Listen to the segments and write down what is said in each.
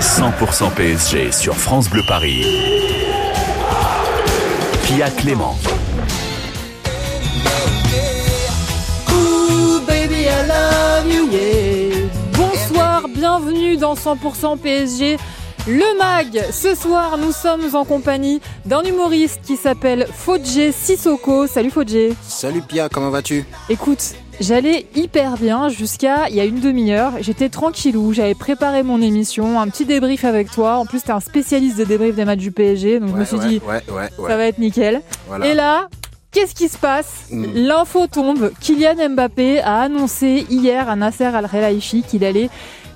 100% PSG sur France Bleu Paris. Pia Clément. Bonsoir, bienvenue dans 100% PSG. Le MAG, ce soir nous sommes en compagnie d'un humoriste qui s'appelle Fodje Sissoko. Salut Fodje. Salut Pia, comment vas-tu? Écoute, j'allais hyper bien jusqu'à il y a une demi-heure. J'étais tranquillou, j'avais préparé mon émission, un petit débrief avec toi. En plus, t'es un spécialiste de débrief des matchs du PSG, donc je me suis dit, ouais, ouais, ouais. ça va être nickel. Voilà. Et là, qu'est-ce qui se passe? Mm. L'info tombe. Kylian Mbappé a annoncé hier à Nasser Al-Khelaifi qu'il allait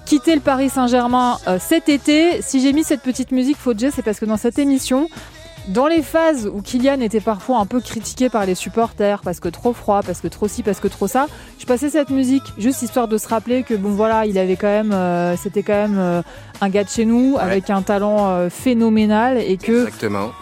quitter le Paris Saint-Germain euh, cet été. Si j'ai mis cette petite musique Fodje, c'est parce que dans cette émission, dans les phases où Kylian était parfois un peu critiqué par les supporters parce que trop froid, parce que trop ci, parce que trop ça, je passais cette musique juste histoire de se rappeler que bon voilà, il avait quand même, euh, c'était quand même euh, un gars de chez nous avec un talent euh, phénoménal et que Exactement.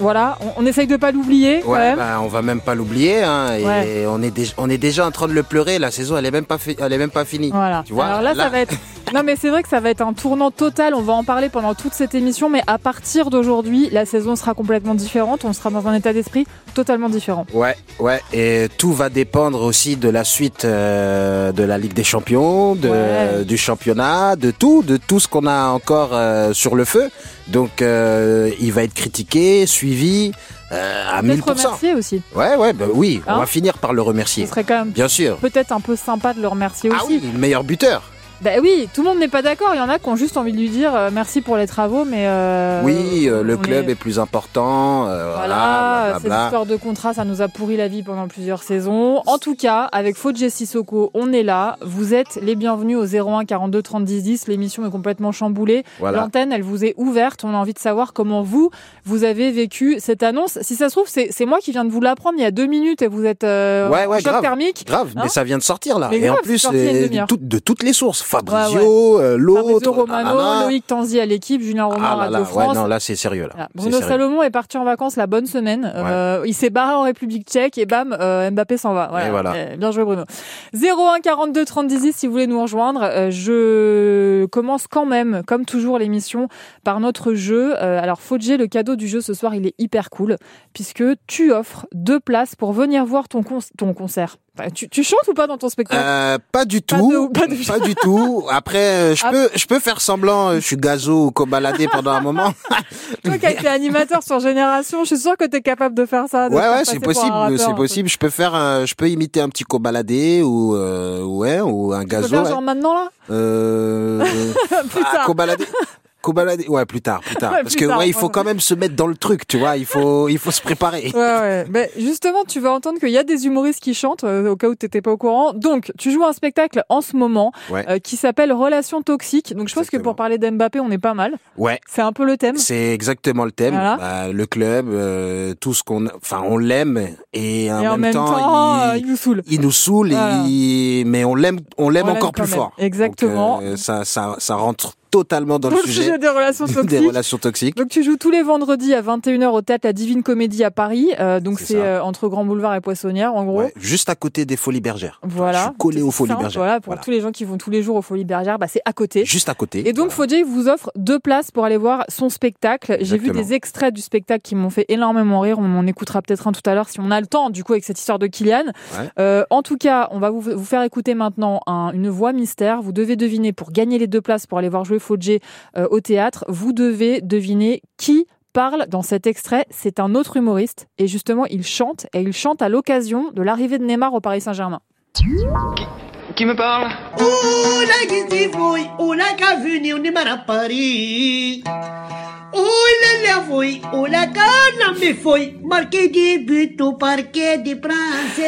Voilà, on, on essaye de pas l'oublier quand Ouais, même. bah, on va même pas l'oublier. Hein, et Ouais. on, est déjà, on est déjà en train de le pleurer. La saison, elle est même pas, elle est même pas finie. Voilà. Tu vois, Alors là, là- ça va être. Non, mais c'est vrai que ça va être un tournant total. On va en parler pendant toute cette émission, mais à partir d'aujourd'hui, la saison sera complètement différente. On sera dans un état d'esprit totalement différent. Ouais, ouais. Et tout va dépendre aussi de la suite euh, de la Ligue des Champions, de, Ouais. du championnat, de tout, de tout ce qu'on a encore euh, sur le feu. Donc, euh, il va être critiqué, suivi euh, à Peut-être 1000%. remercier aussi. Ouais, ouais, bah oui, Hein on va finir par le Ce remercier. serait quand même Bien sûr. peut-être un peu sympa de le remercier Ah aussi. oui, le meilleur buteur. Bah oui, tout le monde n'est pas d'accord. Il y en a qui ont juste envie de lui dire euh, merci pour les travaux, mais. euh, oui, euh, le club est... plus important. euh, Voilà, cette histoire de contrat, ça nous a pourri la vie pendant plusieurs saisons. En tout cas, avec Fodje Sissoko, on est là. Vous êtes les bienvenus au 01 42 30 10 10. L'émission est complètement chamboulée. Voilà. L'antenne, elle vous est ouverte. On a envie de savoir comment vous, vous avez vécu cette annonce. Si ça se trouve, c'est moi qui viens de vous l'apprendre il y a deux minutes et vous êtes euh, Ouais, ouais, en choc grave. thermique. Grave, Hein mais ça vient de sortir là. Mais et en grave, plus, euh, demi-heure. tout- de toutes les sources. Fabrizio, Ouais, euh, l'autre. Fabrizio Romano, nanana. Loïc Tanzi à l'équipe, Julien Romain Ah Radio là, France. ouais, non, là c'est sérieux là. Bruno sérieux. Salomon est parti en vacances la bonne semaine. Euh, il s'est barré en République tchèque et bam, euh, Mbappé s'en va. Et voilà. Euh, bien joué Bruno. 01 42 30 10 10 si vous voulez nous rejoindre. Euh, je commence quand même, comme toujours l'émission, par notre jeu. Euh, alors Fodje, le cadeau du jeu ce soir, il est hyper cool puisque tu offres deux places pour venir voir ton, con- ton concert. Tu, tu chantes ou pas dans ton spectacle Euh, pas du Pas tout, de- pas de- du tout. Après, euh, je Ah. peux, je peux faire semblant. euh, Je suis gazo ou cobaladé pendant un moment. Toi qui as été animateur sur Génération, je suis sûre que tu es capable de faire ça. de Ouais, ouais, c'est possible, c'est possible. Je peux faire, un- je peux imiter un petit cobaladé ou, euh, ouais, ou un Tu peux gazo. faire ouais. genre maintenant là Euh, Plus ah, tard. cobaladé. Cobaladé, ouais, plus tard, plus tard. Ouais, Parce plus que, tard, ouais, il faut quand même se mettre dans le truc, tu vois. Il faut, il faut se préparer. Ouais, ouais. Ben, justement, tu vas entendre qu'il y a des humoristes qui chantent, euh, au cas où tu n'étais pas au courant. Donc, tu joues un spectacle en ce moment Ouais. euh, qui s'appelle Relations toxiques. Donc, je pense que pour parler d'Mbappé, on est pas mal. Ouais. C'est un peu le thème. C'est exactement le thème. Voilà. Bah, le club, euh, tout ce qu'on, enfin, on l'aime et en, Et en même, même temps, temps, il, il nous saoule. il nous saoule, Voilà. et il- mais on l'aime, on l'aime encore plus même. fort. Exactement. Donc, ça, ça, ça rentre totalement dans Dans le sujet des relations des toxiques. relations toxiques. Donc tu joues tous les vendredis à 21h au théâtre La Divine Comédie à Paris. Euh, donc C'est euh, entre Grand Boulevard et Poissonnière en gros. Ouais, juste à côté des Folies Bergères. Enfin, Voilà. je suis collé aux Folies simple, Bergères. Voilà, pour Voilà. tous les gens qui vont tous les jours aux Folies Bergères, bah, c'est à côté. Juste à côté. Et donc, Voilà. Vous offre deux places pour aller voir son spectacle. J'ai vu des extraits du spectacle qui m'ont fait énormément rire. On en écoutera peut-être un tout à l'heure si on a le temps, du coup, avec cette histoire de Kylian. Ouais. Euh, en tout cas, on va vous, vous faire écouter maintenant un- une voix mystère. Vous devez deviner, pour gagner les deux places pour aller voir jouer Euh, au théâtre, vous devez deviner qui parle dans cet extrait. C'est un autre humoriste. Et justement, il chante. Et il chante à l'occasion de l'arrivée de Neymar au Paris Saint-Germain. Qui me parle? Foi, una cana me foi, marquei de buto, parquet de France.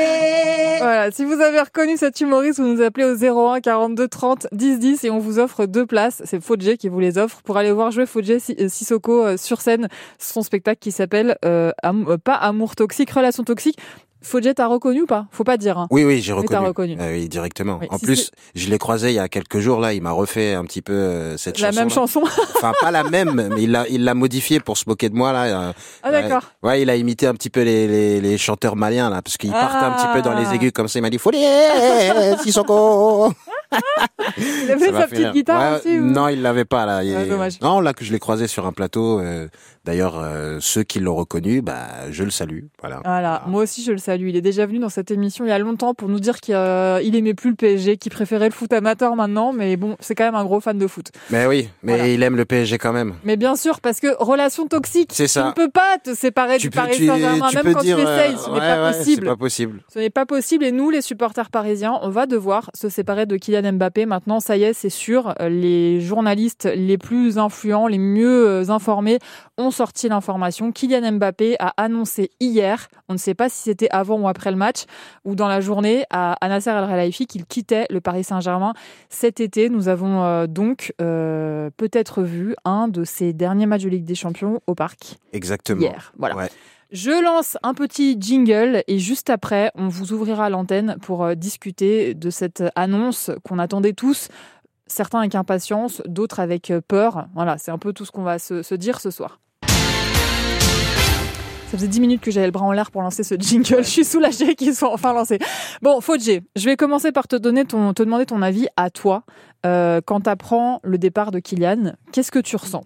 Voilà, si vous avez reconnu cet humoriste, vous nous appelez au 01 42 30 10 10 et on vous offre deux places. C'est Fodje qui vous les offre pour aller voir jouer Fodje euh, Sissoko euh, sur scène. Son spectacle qui s'appelle euh, euh, pas Amour toxique, Relation toxique. Fodje, t'as reconnu ou pas? Faut pas dire. Hein. Oui, oui, j'ai reconnu. reconnu. Euh, oui, directement. Oui, en si plus, je l'ai croisé il y a quelques jours là. Il m'a refait un petit peu euh, cette La chanson. même chanson. Enfin, pas la même, mais il l'a, il l'a modifié pour se moquer de moi là. euh, ah d'accord. Ouais, il a imité un petit peu les, les, les chanteurs maliens là, parce qu'ils partent un petit peu dans les Ah. aigus comme ça. Il m'a dit Folie, Sissoko. Il avait sa petite guitare Ouais, aussi ou- Non, il l'avait pas là. Il- Ah, dommage. Non, là que je l'ai croisé sur un plateau. D'ailleurs, euh, ceux qui l'ont reconnu, bah, je le salue. Voilà. Voilà, moi aussi je le salue. Il est déjà venu dans cette émission il y a longtemps pour nous dire qu'il euh, aimait plus le PSG, qu'il préférait le foot amateur maintenant, mais bon, c'est quand même un gros fan de foot. Mais oui, mais Voilà. il aime le PSG quand même. Mais bien sûr, parce que relation toxique, C'est tu ça. ne peux pas te séparer Tu du peux, Paris Saint-Germain, même quand dire, tu essayes, euh, ce n'est pas ouais, possible. C'est pas possible. Ce n'est pas possible et nous, les supporters parisiens, on va devoir se séparer de Kylian Mbappé. Maintenant, ça y est, c'est sûr. Les journalistes les plus influents, les mieux informés ont sorti l'information. Kylian Mbappé a annoncé hier, on ne sait pas si c'était avant ou après le match, ou dans la journée, à, Nasser El Khelaifi qu'il quittait le Paris Saint-Germain cet été. Nous avons euh, donc euh, peut-être vu un de ces derniers matchs de Ligue des Champions au parc Exactement. hier. Voilà. Ouais. Je lance un petit jingle et juste après, on vous ouvrira l'antenne pour euh, discuter de cette annonce qu'on attendait tous, certains avec impatience, d'autres avec peur. Voilà, c'est un peu tout ce qu'on va se, se dire ce soir. Ça faisait 10 minutes que j'avais le bras en l'air pour lancer ce jingle. Je suis soulagée qu'il soit enfin lancé. Bon, Fodjé, je vais commencer par te donner ton, te demander ton avis à toi. Euh, quand tu apprends le départ de Kylian, qu'est-ce que tu ressens?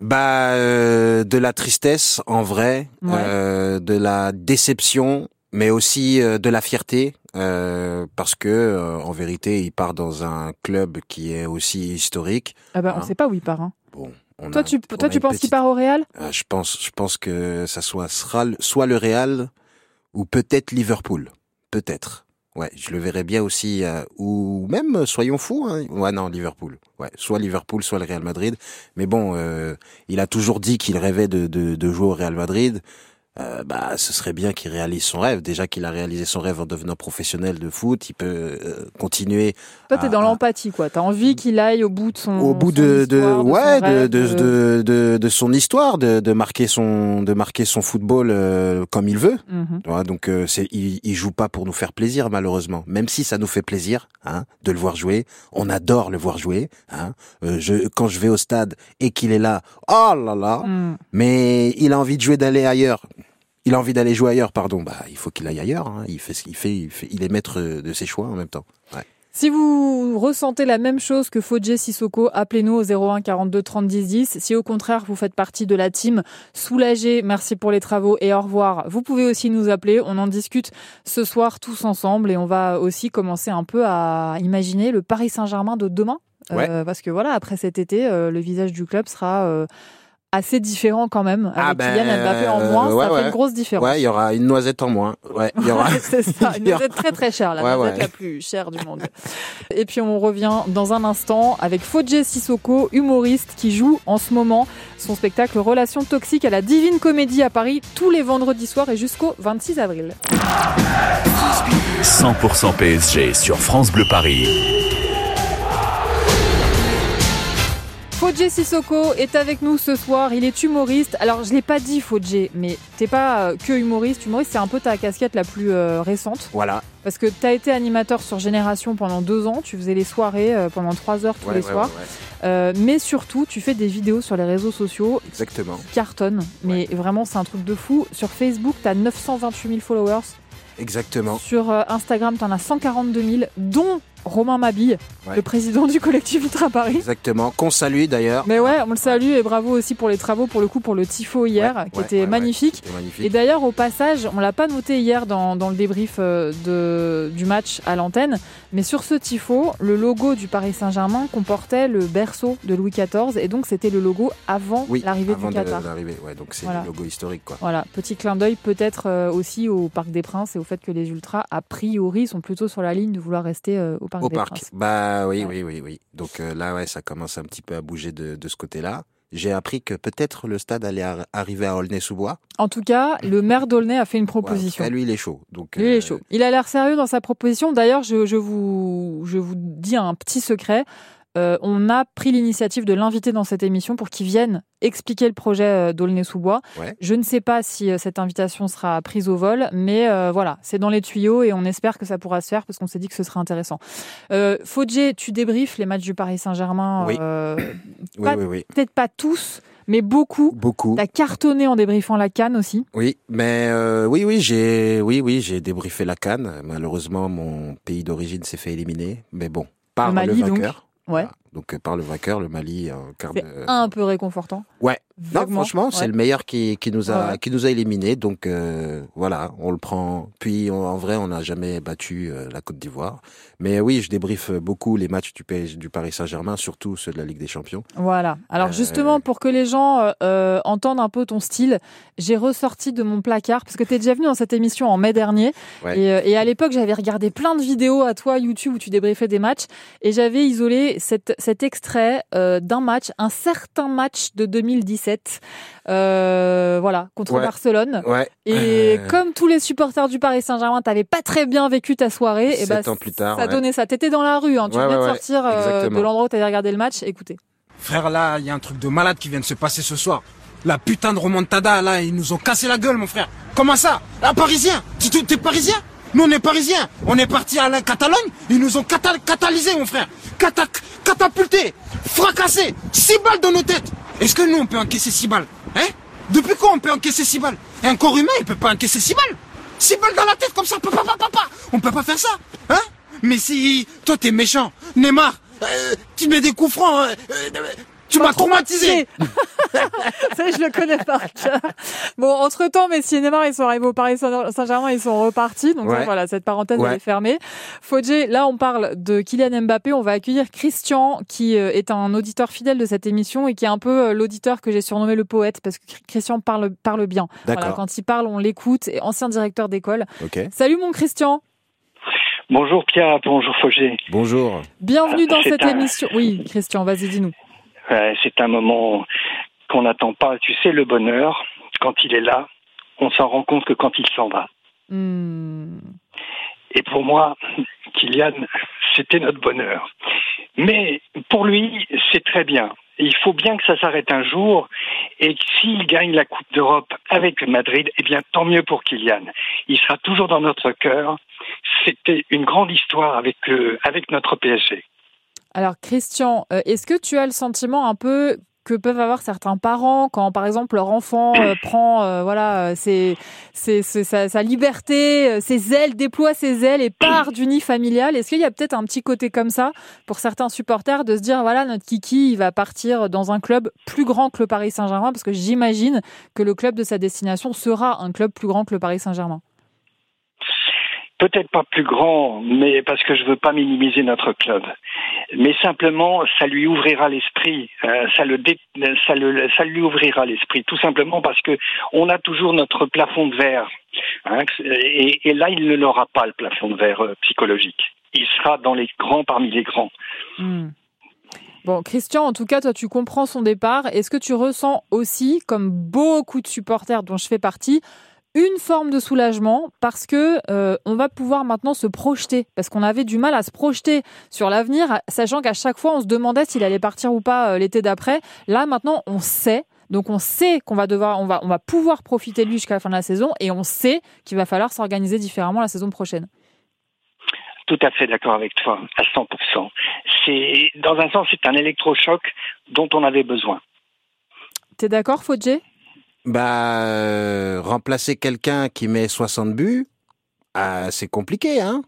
Bah, euh, de la tristesse en vrai, Ouais. euh, de la déception, mais aussi euh, de la fierté, euh, parce que euh, en vérité, il part dans un club qui est aussi historique. ah bah, On Hein ne sait pas où il part. hein. Bon, on Toi, a- tu, toi, tu penses qu'il part au Real? Euh, je pense, je pense que ça soit sera le- soit le Real ou peut-être Liverpool, peut-être. Ouais, je le verrais bien aussi, euh, ou même, euh, soyons fous, hein. ouais non, Liverpool. Ouais, soit Liverpool, soit le Real Madrid. Mais bon, euh, il a toujours dit qu'il rêvait de, de, de jouer au Real Madrid. Euh, bah, ce serait bien qu'il réalise son rêve. Déjà qu'il a réalisé son rêve en devenant professionnel de foot, il peut euh, continuer Toi, t'es dans l'empathie, quoi. T'as envie qu'il aille au bout de son. au bout son de, de histoire, son ouais de, rêve, de, euh, de, de, de son histoire de, de marquer son de marquer son football euh, comme il veut. Tu vois, donc euh, c'est il, il joue pas pour nous faire plaisir malheureusement même si ça nous fait plaisir hein, de le voir jouer on adore le voir jouer hein. Euh, je quand je vais au stade et qu'il est là oh là là Mm. mais il a envie de jouer d'aller ailleurs il a envie d'aller jouer ailleurs pardon bah il faut qu'il aille ailleurs hein. il fait ce qu'il fait il fait il est maître de ses choix en même temps ouais. Si vous ressentez la même chose que Fodje Sissoko, appelez-nous au 01 42 30 10 10. Si au contraire vous faites partie de la team soulagée, merci pour les travaux et au revoir, vous pouvez aussi nous appeler. On en discute ce soir tous ensemble et on va aussi commencer un peu à imaginer le Paris Saint-Germain de demain. Ouais. Euh, parce que voilà, après cet été, euh, le visage du club sera euh, assez différent quand même. Avec Ah ben, Kylian Mbappé en moins, ouais, ça fait ouais. une grosse différence. ouais il y aura une noisette en moins ouais il y aura c'est ça, une noisette très très chère, la Ouais, noisette ouais. la plus chère du monde. Et puis on revient dans un instant avec Fodje Sissoko, humoriste qui joue en ce moment son spectacle Relations toxiques à la Divine Comédie à Paris tous les vendredis soirs et jusqu'au 26 avril. 100% PSG sur France Bleu Paris. Fodje Sissoko est avec nous ce soir, il est humoriste. Alors je l'ai pas dit Fodje, mais t'es pas euh, que humoriste, humoriste c'est un peu ta casquette la plus euh, récente. voilà Parce que tu as été animateur sur Génération pendant deux ans, tu faisais les soirées euh, pendant trois heures tous Ouais, les ouais, soirs. ouais. Euh, mais surtout, tu fais des vidéos sur les réseaux sociaux exactement qui cartonnent. Mais vraiment, c'est un truc de fou. Sur Facebook, tu as 928 000 followers. exactement Sur Instagram, tu en as 142 000, dont Romain Mabille, Ouais. le président du collectif Ultra Paris. Exactement. Qu'on salue d'ailleurs. Mais ouais, on le salue et bravo aussi pour les travaux, pour le coup, pour le tifo hier, Ouais, qui ouais, était magnifique. Et d'ailleurs, au passage, on l'a pas noté hier dans, dans le débrief euh, de, du match à l'antenne, mais sur ce tifo, le logo du Paris Saint-Germain comportait le berceau de Louis XIV, et donc c'était le logo avant oui, l'arrivée avant du de- Qatar. donc c'est Voilà. le logo historique quoi. Voilà, petit clin d'œil peut-être euh, aussi au Parc des Princes et au fait que les Ultras, a priori, sont plutôt sur la ligne de vouloir rester euh, au Parc Au des parc. Princes. Bah oui, Ouais. oui, oui, oui. Donc euh, là, ouais, ça commence un petit peu à bouger de, de ce côté-là. J'ai appris que peut-être le stade allait ar- arriver à Aulnay-sous-Bois. En tout cas, le maire d'Aulnay a fait une Ouais, proposition. cas, lui, il est chaud. Donc, Lui, il est euh, chaud. Il a l'air sérieux dans sa proposition. D'ailleurs, je, je vous, je vous dis un petit secret. Euh, on a pris l'initiative de l'inviter dans cette émission pour qu'il vienne expliquer le projet euh, d'Aulnay-sous-Bois. Ouais. Je ne sais pas si euh, cette invitation sera prise au vol, mais euh, voilà, c'est dans les tuyaux et on espère que ça pourra se faire parce qu'on s'est dit que ce serait intéressant. Euh, tu débriefes les matchs du Paris Saint-Germain. Oui. euh, Oui, oui, oui. Peut-être pas tous, mais beaucoup. Beaucoup. T'as cartonné en débriefant la canne aussi. Oui, mais oui, oui, j'ai, oui, oui, j'ai débriefé la canne. Malheureusement, mon pays d'origine s'est fait éliminer. Mais bon, par Le Mali, le donc. Ouais. Voilà. Donc euh, par le vainqueur, le Mali en quart de. un peu réconfortant. Ouais. Non, franchement, c'est Ouais. le meilleur qui, qui nous a Ouais, qui nous a éliminés. Donc euh, voilà, on le prend. Puis on- en vrai, on n'a jamais battu euh, la Côte d'Ivoire. Mais oui, je débriefe beaucoup les matchs du, PSG, du Paris Saint-Germain, surtout ceux de la Ligue des Champions. Voilà. Alors Euh, justement, pour que les gens entendent un peu ton style, j'ai ressorti de mon placard, parce que tu es déjà venu dans cette émission en mai dernier, Ouais. et, et à l'époque, j'avais regardé plein de vidéos à toi, YouTube, où tu débriefais des matchs, et j'avais isolé cette, cet extrait d'un match, un certain match de 2017, euh, voilà, contre Ouais. Barcelone. Ouais. Et Euh, comme tous les supporters du Paris Saint-Germain, t'avais pas très bien vécu ta soirée, et Sept bah, ans plus tard, ça ouais. donnait ça. T'étais dans la rue, hein, tu Ouais, venais ouais, de ouais, sortir euh, de l'endroit où t'avais regardé le match. Écoutez. Frère, là, il y a un truc de malade qui vient de se passer ce soir. La putain de remontada, là, ils nous ont cassé la gueule, mon frère. Comment ça? Un Parisien? T'es Parisien? Nous, on est Parisiens. On est parti à la Catalogne, ils nous ont cata- catalysé, mon frère. Cata catapulté, fracassé, six balles dans nos têtes. Est-ce que nous, on peut encaisser six balles Hein? Depuis quand on peut encaisser six balles? Un corps humain, il peut pas encaisser six balles. Six balles dans la tête, comme ça, papa, papa, papa. On peut pas faire ça, hein? Mais si toi, t'es méchant, Neymar, euh, tu mets des coups francs, euh, euh, tu m'as traumatisé. Ça, je le connais par cœur. Bon, entre temps, Messi et Neymar, ils sont arrivés au Paris Saint- Saint-Germain, ils sont repartis. Donc, Ouais. ça, voilà, cette parenthèse, Ouais. elle est fermée. Fodjé, là, on parle de Kylian Mbappé. On va accueillir Christian, qui euh, est un auditeur fidèle de cette émission et qui est un peu euh, l'auditeur que j'ai surnommé le poète parce que Christian parle, parle bien. Voilà, D'accord. quand il parle, on l'écoute. Et ancien directeur d'école. Ok. Salut, mon Christian. Bonjour Pierre, bonjour Fogé. Bonjour. Bienvenue dans cette un- émission. Oui, Christian, vas-y, dis-nous. Ouais, c'est un moment qu'on n'attend pas. Tu sais, le bonheur, quand il est là, on s'en rend compte que quand il s'en va. Hmm. Et pour moi, Kylian, c'était notre bonheur. Mais pour lui, c'est très bien. Il faut bien que ça s'arrête un jour. Et s'il gagne la Coupe d'Europe avec Madrid, eh bien, tant mieux pour Kylian. Il sera toujours dans notre cœur. C'était une grande histoire avec, euh, avec notre PSG. Alors Christian, euh, est-ce que tu as le sentiment un peu que peuvent avoir certains parents quand, par exemple, leur enfant euh, prend, euh, voilà, ses- ses- ses- sa, sa liberté, ses ailes, déploie ses ailes et part du nid familial? Est-ce qu'il y a peut-être un petit côté comme ça pour certains supporters de se dire, voilà, notre Kiki, il va partir dans un club plus grand que le Paris Saint-Germain? Parce que j'imagine que le club de sa destination sera un club plus grand que le Paris Saint-Germain. peut-être pas plus grand, mais parce que je veux pas minimiser notre club. Mais simplement, ça lui ouvrira l'esprit, euh, ça le, ça le, ça lui ouvrira l'esprit, tout simplement parce que on a toujours notre plafond de verre, hein, et, et là il ne l'aura pas le plafond de verre euh, psychologique. Il sera dans les grands parmi les grands. Hmm. Bon, Christian, en tout cas, toi, tu comprends son départ. Est-ce que tu ressens aussi, comme beaucoup de supporters dont je fais partie, une forme de soulagement parce que euh, on va pouvoir maintenant se projeter parce qu'on avait du mal à se projeter sur l'avenir, sachant qu'à chaque fois on se demandait s'il allait partir ou pas euh, l'été d'après. Là maintenant on sait, donc on sait qu'on va devoir, on va, on va pouvoir profiter de lui jusqu'à la fin de la saison et on sait qu'il va falloir s'organiser différemment la saison prochaine. Tout à fait d'accord avec toi, à 100%. C'est, dans un sens, c'est un électrochoc dont on avait besoin. T'es d'accord, Fodjé Bah, euh, remplacer quelqu'un qui met 60 buts, ah, c'est compliqué, hein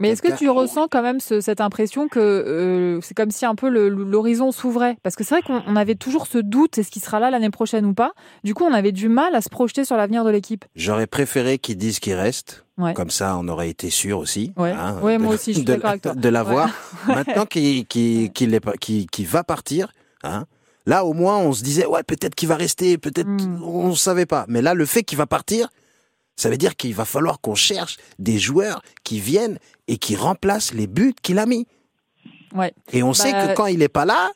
Mais est-ce que tu ressens quand même ce- cette impression que euh, c'est comme si un peu l'horizon s'ouvrait? Parce que c'est vrai qu'on on avait toujours ce doute, est-ce qu'il sera là l'année prochaine ou pas? Du coup, on avait du mal à se projeter sur l'avenir de l'équipe. J'aurais préféré qu'ils disent qu'il reste. Ouais. Comme ça, on aurait été sûr aussi. Ouais. hein, Ouais, de- moi aussi, je suis de, d'accord avec toi. De l'avoir. Ouais. Maintenant qu'il va partir, hein, là au moins on se disait ouais peut-être qu'il va rester, peut-être Mm. on ne savait pas. Mais là le fait qu'il va partir, ça veut dire qu'il va falloir qu'on cherche des joueurs qui viennent et qui remplacent les buts qu'il a mis. Ouais. Et on sait Bah, que quand il est pas là,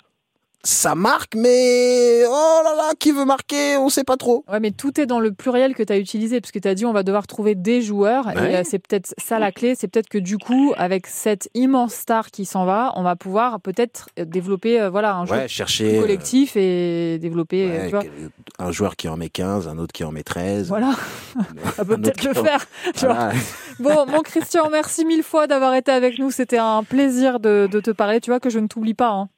ça marque, mais oh là là, qui veut marquer, on sait pas trop. Ouais, mais tout est dans le pluriel que tu as utilisé, puisque tu as dit on va devoir trouver des joueurs. Et Ouais. euh, c'est peut-être ça la clé. C'est peut-être que du coup, avec cette immense star qui s'en va, on va pouvoir peut-être euh, développer euh, voilà, un jeu Ouais, chercher collectif et développer. ouais, tu vois. quel- un joueur qui en met 15, un autre qui en met 13. Voilà, ça peut Un peut-être autre le en- faire. tu vois. Voilà. Bon, mon Christian, merci mille fois d'avoir été avec nous. C'était un plaisir de, de te parler. Tu vois que je ne t'oublie pas. hein.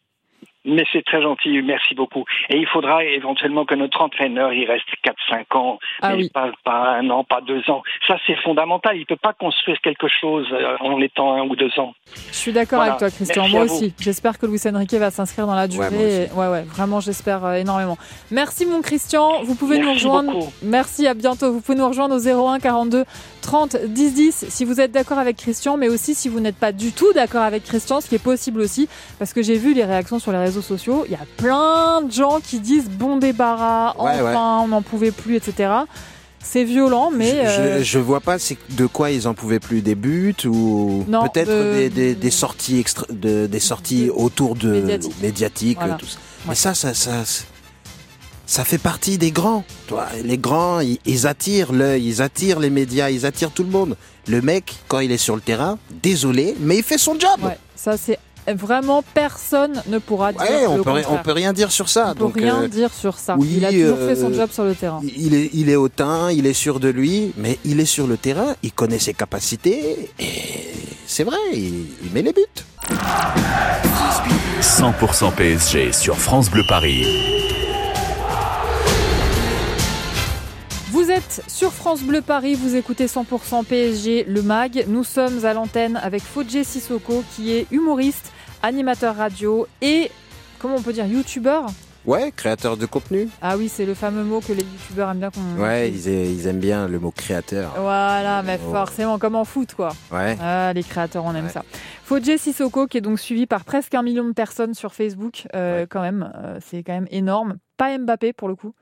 Mais c'est très gentil, merci beaucoup. Et il faudra éventuellement que notre entraîneur il reste 4-5 ans, Ah mais oui. pas, pas un an, pas deux ans. Ça c'est fondamental. Il peut pas construire quelque chose euh, en étant un ou deux ans. Je suis d'accord Voilà. avec toi, Christian. Merci Moi aussi. J'espère que Luis Enrique va s'inscrire dans la durée. Ouais, ouais, vraiment, j'espère euh, énormément. Merci, mon Christian. Vous pouvez nous Merci rejoindre. beaucoup. Merci, à bientôt. Vous pouvez nous rejoindre au 01 42 30 10 10 si vous êtes d'accord avec Christian, mais aussi si vous n'êtes pas du tout d'accord avec Christian, ce qui est possible aussi, parce que j'ai vu les réactions sur les réseaux sociaux. Il y a plein de gens qui disent bon débarras, Ouais, enfin, on n'en pouvait plus, etc. C'est violent, mais. je, euh, je, je vois pas c'est de quoi ils en pouvaient plus des buts ou peut-être de- des, des, des sorties extra, de, des sorties autour de médiatiques. médiatiques, Voilà. tout ça. Ouais. Mais ça, ça, ça, ça fait partie des grands. Toi, les grands, ils, ils attirent l'œil, ils attirent les médias, ils attirent tout le monde. Le mec, quand il est sur le terrain, désolé, mais il fait son job. Ouais, ça c'est vraiment personne ne pourra dire Ouais, on le peut, on rien dire sur ça. On peut Donc, rien euh, dire sur ça. oui, il a toujours euh, fait son job sur le terrain. il est, il est hautain, il est sûr de lui, mais il est sur le terrain, il connaît ses capacités, et c'est vrai, il, il met les buts. 100% PSG sur France Bleu Paris. Vous êtes sur France Bleu Paris, vous écoutez 100% PSG, le MAG. Nous sommes à l'antenne avec Fodje Sissoko qui est humoriste, animateur radio et, comment on peut dire, youtubeur Ouais, créateur de contenu. Ah oui, c'est le fameux mot que les youtubeurs aiment bien qu'on... Ouais, ils, aiment bien le mot créateur. Voilà, mais Oh. forcément, comme en foot, quoi. Ouais. Ah, les créateurs, on aime Ouais. ça. Fodje Sissoko, qui est donc suivi par presque un million de personnes sur Facebook, euh, Ouais. quand même, euh, c'est quand même énorme. Pas Mbappé pour le coup.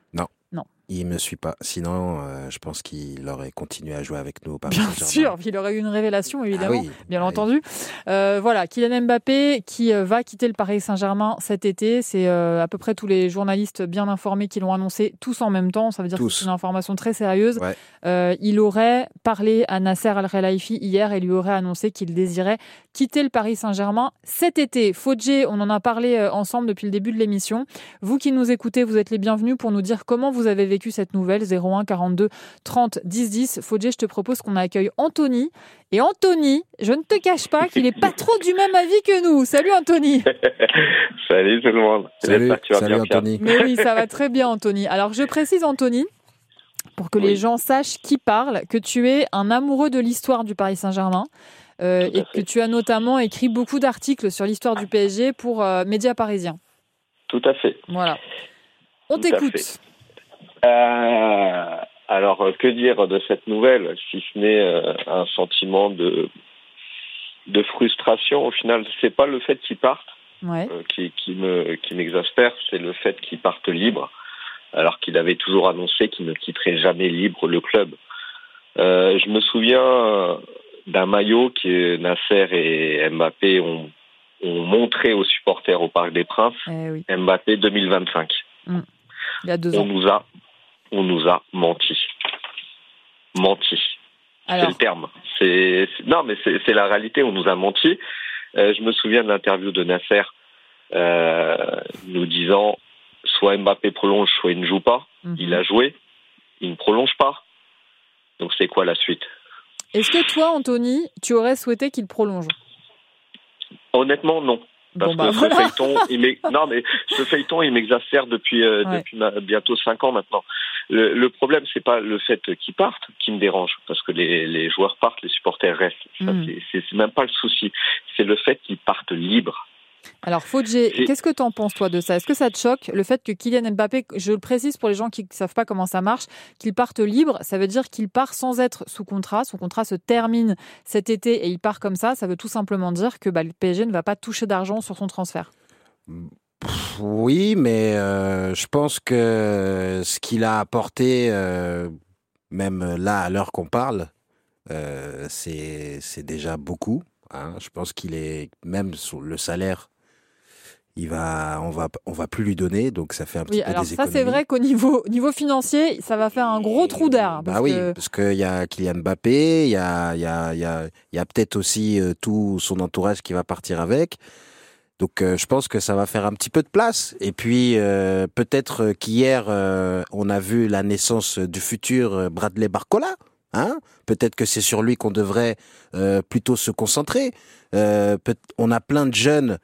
Il me suit pas. Sinon, euh, je pense qu'il aurait continué à jouer avec nous. au Paris Bien sûr, il aurait eu une révélation, évidemment. Ah oui. Bien Oui. entendu. Euh, voilà, Kylian Mbappé qui euh, va quitter le Paris Saint-Germain cet été. C'est euh, à peu près tous les journalistes bien informés qui l'ont annoncé tous en même temps. Ça veut dire que c'est une information très sérieuse. Ouais. Il aurait parlé à Nasser Al-Khelaifi hier et lui aurait annoncé qu'il désirait quitter le Paris Saint-Germain cet été. Fodje, on en a parlé ensemble depuis le début de l'émission. Vous qui nous écoutez, vous êtes les bienvenus pour nous dire comment vous avez vécu cette nouvelle. 01 42 30 10 10. Fodje, je te propose qu'on accueille Anthony. Et Anthony, je ne te cache pas qu'il est pas trop du même avis que nous. Salut Anthony. Salut tout le monde. Salut, tu vas salut bien, Pierre. Anthony. Mais oui, ça va très bien Anthony. Alors je précise Anthony, pour que les gens sachent qui parle, que tu es un amoureux de l'histoire du Paris Saint-Germain. euh, et que tu as notamment écrit beaucoup d'articles sur l'histoire du PSG pour euh, Médias Parisiens. Tout à fait. Voilà. On t'écoute. Euh, alors, euh, que dire de cette nouvelle, si ce n'est euh, un sentiment de de frustration. Au final, c'est pas le fait qu'il parte Ouais. euh, qui, qui me qui m'exaspère, c'est le fait qu'il parte libre, alors qu'il avait toujours annoncé qu'il ne quitterait jamais libre le club. Je me souviens d'un maillot que Nasser et Mbappé ont, ont montré aux supporters au Parc des Princes, Eh oui, Mbappé 2025. il y a deux On ans. nous a on nous a menti. Menti. C'est le terme. C'est non, mais c'est la réalité. On nous a menti. Euh, je me souviens de l'interview de Nasser euh, nous disant soit Mbappé prolonge, soit il ne joue pas. mhm. Il a joué, il ne prolonge pas. Donc c'est quoi la suite? Est-ce que toi, Anthony, tu aurais souhaité qu'il prolonge? Honnêtement, non. Parce Bon, bah, que ce feuilleton, il non mais ce feuilleton, il m'exaspère depuis euh, Ouais. depuis ma- bientôt cinq ans maintenant. Le, le problème, c'est pas le fait qu'ils partent qui me dérange, parce que les, les joueurs partent, les supporters restent. Ça, Mm. c'est- même pas le souci. C'est le fait qu'ils partent libres. Alors, Fodje, Et- qu'est-ce que tu en penses, toi, de ça? Est-ce que ça te choque le fait que Kylian Mbappé, je le précise pour les gens qui ne savent pas comment ça marche, qu'il parte libre, ça veut dire qu'il part sans être sous contrat. Son contrat se termine cet été et il part comme ça. Ça veut tout simplement dire que bah, le PSG ne va pas toucher d'argent sur son transfert? Oui, mais euh, je pense que ce qu'il a apporté, euh, même là à l'heure qu'on parle, euh, c'est déjà beaucoup. hein. Je pense qu'il est même sur le salaire, il va, on va, on va plus lui donner, donc ça fait un petit Oui, peu alors des ça, c'est vrai qu'au niveau, au niveau financier, ça va faire un gros trou d'air. Bah oui, que- parce qu'il y a Kylian Mbappé, il y a, y a, y a, y a peut-être aussi euh, tout son entourage qui va partir avec. Donc euh, je pense que ça va faire un petit peu de place. Et puis euh, peut-être qu'hier euh, on a vu la naissance du futur Bradley Barcola. Hein Peut-être que c'est sur lui qu'on devrait plutôt se concentrer. On a plein de jeunes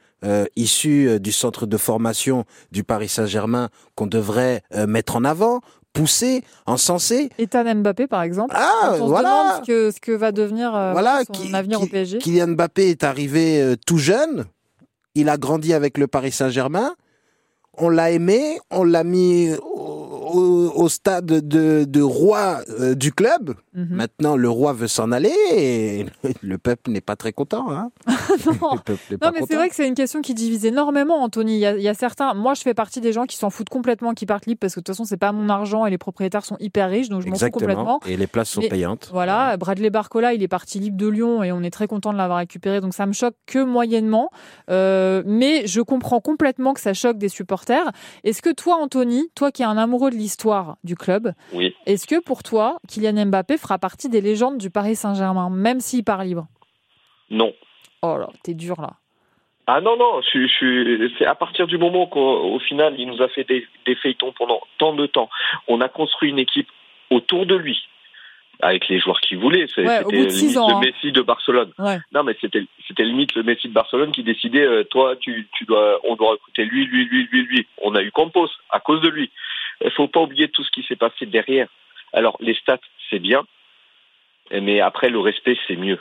issus du centre de formation du Paris Saint-Germain qu'on devrait mettre en avant, pousser, encenser. Ethan Mbappé, par exemple. Ah, on voilà. se demande ce que, ce que va devenir Voilà, son qui- avenir qui- au PSG. Kylian Mbappé est arrivé euh, tout jeune. Il a grandi avec le Paris Saint-Germain. On l'a aimé, on l'a mis au, stade de, de roi euh, du club. Mhm. Maintenant, le roi veut s'en aller et le peuple n'est pas très content. Hein Non. mais c'est vrai que c'est une question qui divise énormément, Anthony. Il y, a, il y a certains. Moi, je fais partie des gens qui s'en foutent complètement, qui partent libres parce que de toute façon, c'est pas mon argent et les propriétaires sont hyper riches, donc je m'en fous complètement. Et les places sont Mais- payantes. Voilà, Bradley Barcola, il est parti libre de Lyon et on est très content de l'avoir récupéré, donc ça me choque que moyennement. Euh, mais je comprends complètement que ça choque des supporters. Est-ce que toi, Anthony, toi qui es un amoureux de l'histoire du club, Oui. est-ce que pour toi, Kylian Mbappé fera partie des légendes du Paris Saint-Germain, même s'il part libre? Non. Oh là, t'es dur là. Ah non, non, je, je, c'est à partir du moment qu'au au final, il nous a fait des, des feuilletons pendant tant de temps. On a construit une équipe autour de lui, avec les joueurs qu'il voulait. Ouais, c'était limite ans, le hein. Messi de Barcelone. Ouais. Non, mais c'était, c'était limite le Messi de Barcelone qui décidait, euh, toi, tu, tu dois, on doit recruter lui, lui, lui, lui, lui. On a eu Campos à cause de lui. Il faut pas oublier tout ce qui s'est passé derrière. Alors, les stats, c'est bien, mais après, le respect, c'est mieux.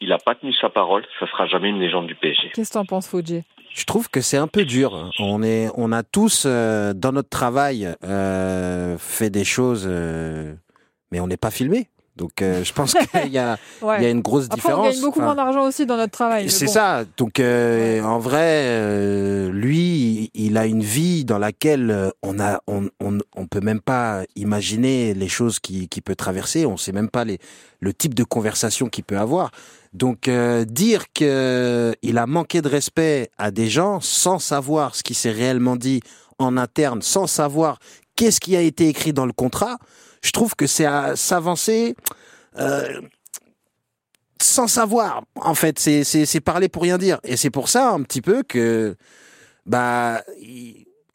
Il a pas tenu sa parole, ça sera jamais une légende du PSG. Qu'est-ce que t'en penses, Fodje Je trouve que c'est un peu dur. hein. On est, on a tous euh, dans notre travail euh, fait des choses, euh, mais on n'est pas filmé. Donc euh, je pense qu'il y a, Ouais. y a une grosse Après, différence. on gagne beaucoup Enfin, moins d'argent aussi dans notre travail. C'est bon. ça. Donc, euh, en vrai, euh, lui, il a une vie dans laquelle euh, on a, on, on, on peut même pas imaginer les choses qui, qui peut traverser. On sait même pas les, le type de conversation qu'il peut avoir. Donc, euh, dire que il a manqué de respect à des gens sans savoir ce qui s'est réellement dit en interne, sans savoir qu'est-ce qui a été écrit dans le contrat, je trouve que c'est à s'avancer. Euh, sans savoir. En fait, c'est c'est parler pour rien dire. Et c'est pour ça un petit peu que bah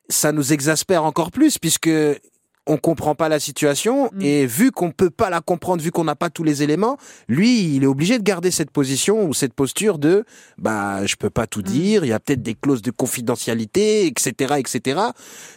ça nous exaspère encore plus puisque on comprend pas la situation Mm. et vu qu'on peut pas la comprendre, vu qu'on n'a pas tous les éléments, lui, il est obligé de garder cette position ou cette posture de bah je peux pas tout dire, il y a peut-être des clauses de confidentialité, etc., etc.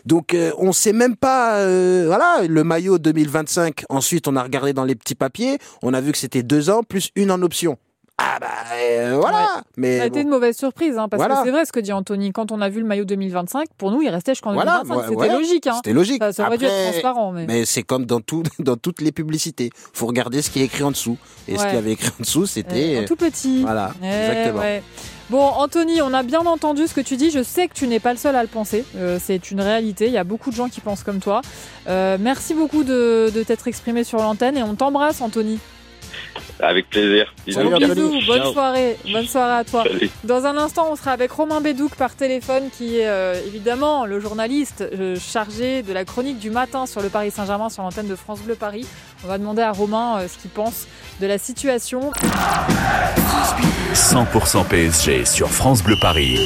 Donc euh, on sait même pas, euh, voilà, le maillot 2025. Ensuite, on a regardé dans les petits papiers, on a vu que c'était deux ans plus une en option. Ah bah euh, voilà. Mais Ça a été bon. une mauvaise surprise, hein, parce Voilà. que c'est vrai ce que dit Anthony. Quand on a vu le maillot 2025, pour nous, il restait jusqu'en Voilà, 2025. ouais, C'était logique. Hein. C'était logique. Ça, ça aurait dû être transparent. Mais... Mais c'est comme dans tout, dans toutes les publicités. Faut regarder ce qui est écrit en dessous. Et ce qu'il y avait écrit en dessous, c'était. Euh, tout petit. Voilà, Eh, exactement. ouais. Bon, Anthony, on a bien entendu ce que tu dis. Je sais que tu n'es pas le seul à le penser. Euh, c'est une réalité. Il y a beaucoup de gens qui pensent comme toi. Merci beaucoup de, de t'être exprimé sur l'antenne et on t'embrasse, Anthony. Avec plaisir. Bisous. Bonne Ciao. soirée. Bonne soirée à toi. Salut. Dans un instant, on sera avec Romain Bédouc par téléphone, qui est euh, évidemment le journaliste euh, chargé de la chronique du matin sur le Paris Saint-Germain sur l'antenne de France Bleu Paris. On va demander à Romain euh, ce qu'il pense de la situation. 100% PSG sur France Bleu Paris.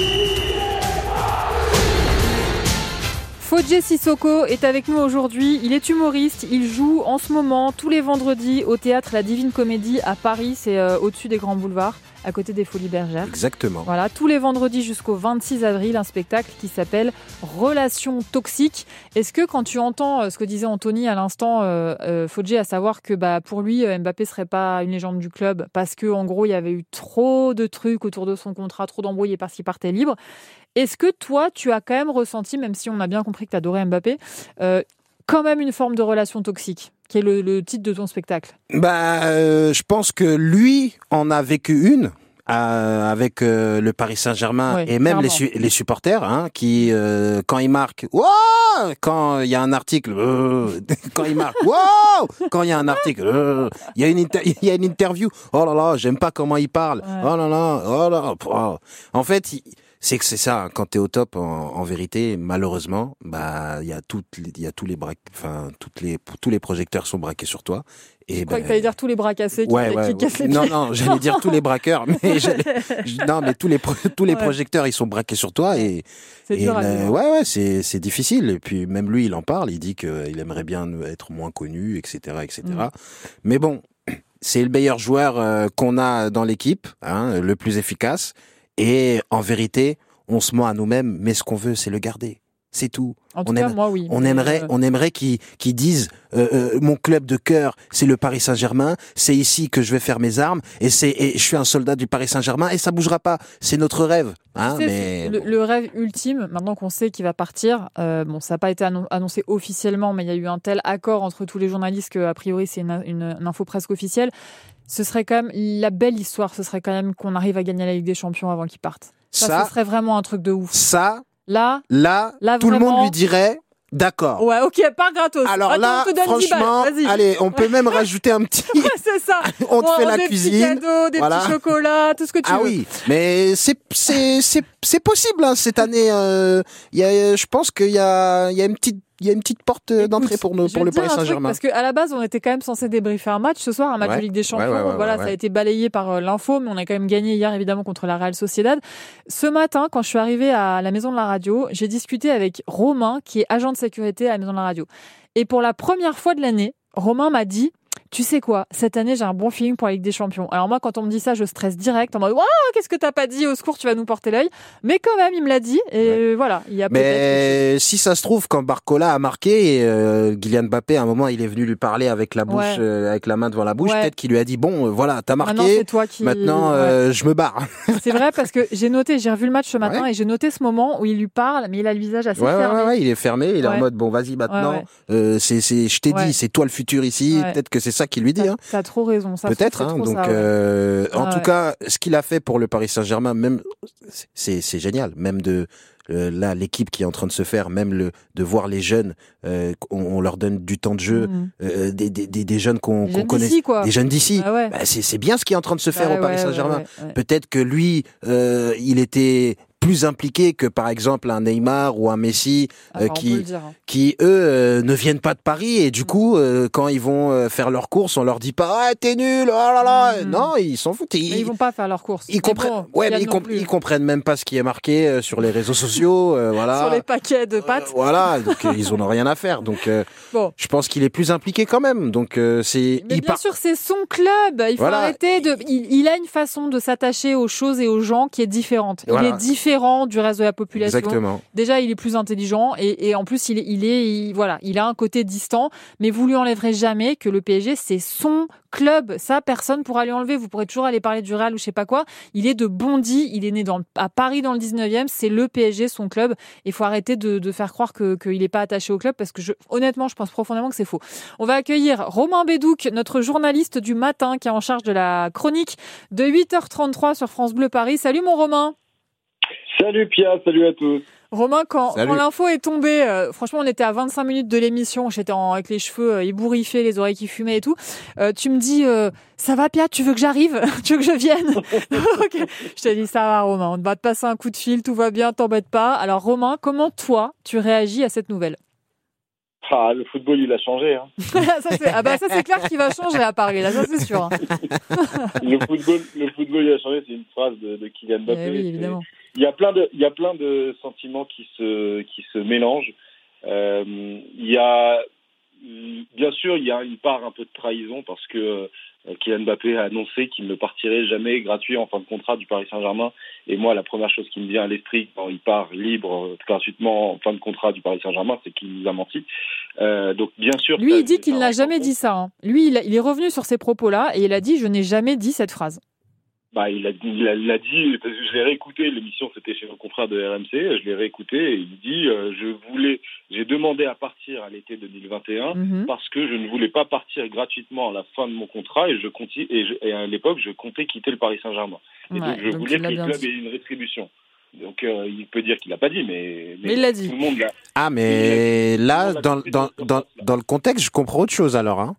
Fodje Sissoko est avec nous aujourd'hui. Il est humoriste. Il joue en ce moment tous les vendredis au théâtre La Divine Comédie à Paris. C'est euh, au-dessus des grands boulevards, à côté des Folies Bergères. Exactement. Voilà, tous les vendredis jusqu'au 26 avril, un spectacle qui s'appelle Relations toxiques. Est-ce que quand tu entends euh, ce que disait Anthony à l'instant, euh, euh, Fodje, à savoir que bah, pour lui, euh, Mbappé serait pas une légende du club parce que en gros, il y avait eu trop de trucs autour de son contrat, trop d'embrouilles parce qu'il partait libre. Est-ce que toi, tu as quand même ressenti, même si on a bien compris que tu adorais Mbappé, euh, quand même une forme de relation toxique, qui est le, le titre de ton spectacle Bah, euh, je pense que lui en a vécu une. euh, avec euh, le Paris Saint-Germain Oui, et même les, clairement. su- les supporters hein, qui euh, quand ils marquent wow quand il y a un article quand ils marquent wow quand il y a un article il y a une il y a une interview oh là là j'aime pas comment il parle Ouais. oh là là oh là là oh. en fait il- c'est que c'est ça quand t'es au top en, en vérité malheureusement bah il y a toutes il y a tous les bra- enfin toutes les tous les projecteurs sont braqués sur toi et Je crois ben, que tu allais dire tous les bras cassés qui, Ouais, qui ouais, cassent les non, pieds. non, j'allais dire tous les braqueurs, mais non, mais tous les pro- tous les projecteurs, ils sont braqués sur toi et, C'est et dur à vivre. ouais, ouais, c'est c'est difficile. Et puis même lui, il en parle, il dit qu'il aimerait bien être moins connu, etc., etc. Mm. Mais bon, c'est le meilleur joueur euh, qu'on a dans l'équipe, hein, le plus efficace. Et en vérité, on se ment à nous-mêmes, mais ce qu'on veut, c'est le garder. C'est tout. En tout on cas, aime- moi, oui. On aimerait, euh, on aimerait qu'ils disent euh, euh, mon club de cœur, c'est le Paris Saint-Germain. C'est ici que je vais faire mes armes et c'est je suis un soldat du Paris Saint-Germain et ça bougera pas. C'est notre rêve, hein. Mais le, le rêve ultime, maintenant qu'on sait qu'il va partir, bon, ça n'a pas été annon- annoncé officiellement, mais il y a eu un tel accord entre tous les journalistes que, a priori, c'est une, une- une info presque officielle. Ce serait quand même la belle histoire. Ce serait quand même qu'on arrive à gagner la Ligue des Champions avant qu'il parte. Ça, ça, ce serait vraiment un truc de ouf. ça, Là, là, Là, tout le monde lui dirait d'accord. ouais, ok, par gratos. Alors Attends, là, on te donne 10 balles, franchement, allez, on peut même rajouter un petit. Ouais, c'est ça. on te fait la des cuisine. Petits cadeaux, des Voilà. petits chocolats, tout ce que tu Ah veux. oui, mais c'est c'est c'est c'est possible hein, cette année. euh, Il y a, je pense qu'il y a il y a une petite il y a une petite porte euh, d'entrée pour nous pour le Paris Saint-Germain. Parce qu'à la base, on était quand même censé débriefer un match ce soir, un match Ouais. de Ligue des Champions. Ouais, ouais, ouais, voilà, ça a été balayé par euh, l'info, mais on a quand même gagné hier évidemment contre la Real Sociedad. Ce matin, quand je suis arrivée à la maison de la radio, j'ai discuté avec Romain, qui est agent de sécurité à la maison de la radio. Et pour la première fois de l'année, Romain m'a dit. Tu sais quoi, cette année j'ai un bon feeling pour la Ligue des Champions. Alors moi quand on me dit ça, je stresse direct en mode Waouh, qu'est-ce que t'as pas dit? Au secours, tu vas nous porter l'œil. Mais quand même, il me l'a dit et euh, voilà, il y a. Mais si ça se trouve, quand Barcola a marqué, euh, Kylian Mbappé, à un moment, il est venu lui parler avec la bouche, Ouais. euh, avec la main devant la bouche. Ouais. Peut-être qu'il lui a dit bon, euh, voilà, t'as Maintenant, marqué. c'est toi qui. Maintenant, euh, je me barre. C'est vrai parce que j'ai noté, j'ai revu le match ce matin et j'ai noté ce moment où il lui parle, mais il a le visage assez fermé. ouais, ouais, il est fermé. Il est en mode bon, vas-y, maintenant. C'est, c'est, je t'ai dit, c'est toi le futur ici. Peut-être que c'est ça qu'il lui dit. T'as Hein. t'as trop raison. Ça Peut-être. Hein, trop donc, ça, ouais. euh, en Ah tout ouais. cas, ce qu'il a fait pour le Paris Saint-Germain, même, c'est, c'est génial. Même de euh, là, l'équipe qui est en train de se faire, même le de voir les jeunes, euh, on, on leur donne du temps de jeu, Mhm. euh, des, des, des, des jeunes qu'on, qu'on jeunes connaît, d'ici, quoi. des jeunes d'ici. Ah ouais. Bah, c'est, c'est bien ce qui est en train de se faire Bah au Paris Saint-Germain. Peut-être que lui, euh, il était plus impliqué que par exemple un Neymar ou un Messi Ah, euh, peut qui hein. qui eux euh, ne viennent pas de Paris et du coup euh, quand ils vont faire leurs courses on leur dit pas ah t'es nul oh là là Mhm. non ils s'en foutent ils, Mais ils vont pas faire leurs courses. ils comprennent bon, ouais mais ils, non com- plus. ils comprennent même pas ce qui est marqué sur les réseaux sociaux voilà Sur les paquets de pâtes. Voilà donc ils en ont rien à faire donc Bon. je pense qu'il est plus impliqué quand même donc c'est Mais bien sûr, c'est son club. Il faut Voilà. arrêter de. Il, il a une façon de s'attacher aux choses et aux gens qui est différente. Voilà. Il est différent du reste de la population. exactement Déjà, il est plus intelligent et, et en plus, il est, il est, il- voilà, il a un côté distant. Mais vous lui enlèverez jamais que le PSG, c'est son club. Ça, personne pourra lui enlever. Vous pourrez toujours aller parler du Real ou je sais pas quoi. Il est de Bondy. Il est né dans, à Paris dans le 19e. C'est le PSG, son club. Il faut arrêter de, de faire croire que qu'il n'est pas attaché au club parce que je, honnêtement, je pense profondément que c'est faux. On va accueillir Romain Bédouc, notre journaliste du matin qui est en charge de la chronique de 8h33 sur France Bleu Paris. Salut mon Romain. Salut Pia, salut à tous. Romain, quand, l'info est tombée, euh, franchement, on était à 25 minutes de l'émission, j'étais en- avec les cheveux euh, ébouriffés, les oreilles qui fumaient et tout. Euh, tu me dis, euh, ça va Pia, tu veux que j'arrive? Tu veux que je vienne Ok. Je t'ai dit, ça va Romain, on va te passer un coup de fil, tout va bien, t'embête pas. Alors Romain, comment toi, tu réagis à cette nouvelle? Ah, le football, il a changé. Hein. ça, c'est, ah bah, ça, c'est clair qu'il va changer à Paris, là, ça c'est sûr. hein. Le football, le football, il a changé. C'est une phrase de, de Kylian Mbappé. Eh oui, C'est- évidemment. Il y a plein de, il y a plein de sentiments qui se, qui se mélangent. Euh, il y a, bien sûr, il y a une part un peu de trahison parce que euh, Kylian Mbappé a annoncé qu'il ne partirait jamais gratuit en fin de contrat du Paris Saint-Germain. Et moi, la première chose qui me vient à l'esprit quand il part libre euh, gratuitement en fin de contrat du Paris Saint-Germain, c'est qu'il nous a menti. Euh, donc, bien sûr. Lui, il dit qu'il n'a jamais dit ça. hein. Lui, il, a- il est revenu sur ces propos-là et il a dit, je n'ai jamais dit cette phrase. Bah, il a, il a, dit, parce que je l'ai réécouté, l'émission c'était chez nos confrères de RMC, je l'ai réécouté et il dit, euh, je voulais, j'ai demandé à partir à l'été 2021 Mhm. parce que je ne voulais pas partir gratuitement à la fin de mon contrat et je comptais, et, je- et à l'époque je comptais quitter le Paris Saint-Germain. Et Ouais, donc je donc voulais que l'a le club ait une rétribution. Donc euh, il peut dire qu'il l'a pas dit, mais, Mais il l'a dit. Tout le monde l'a. ah mais là dans dans dans sens-là. dans le contexte je comprends autre chose alors hein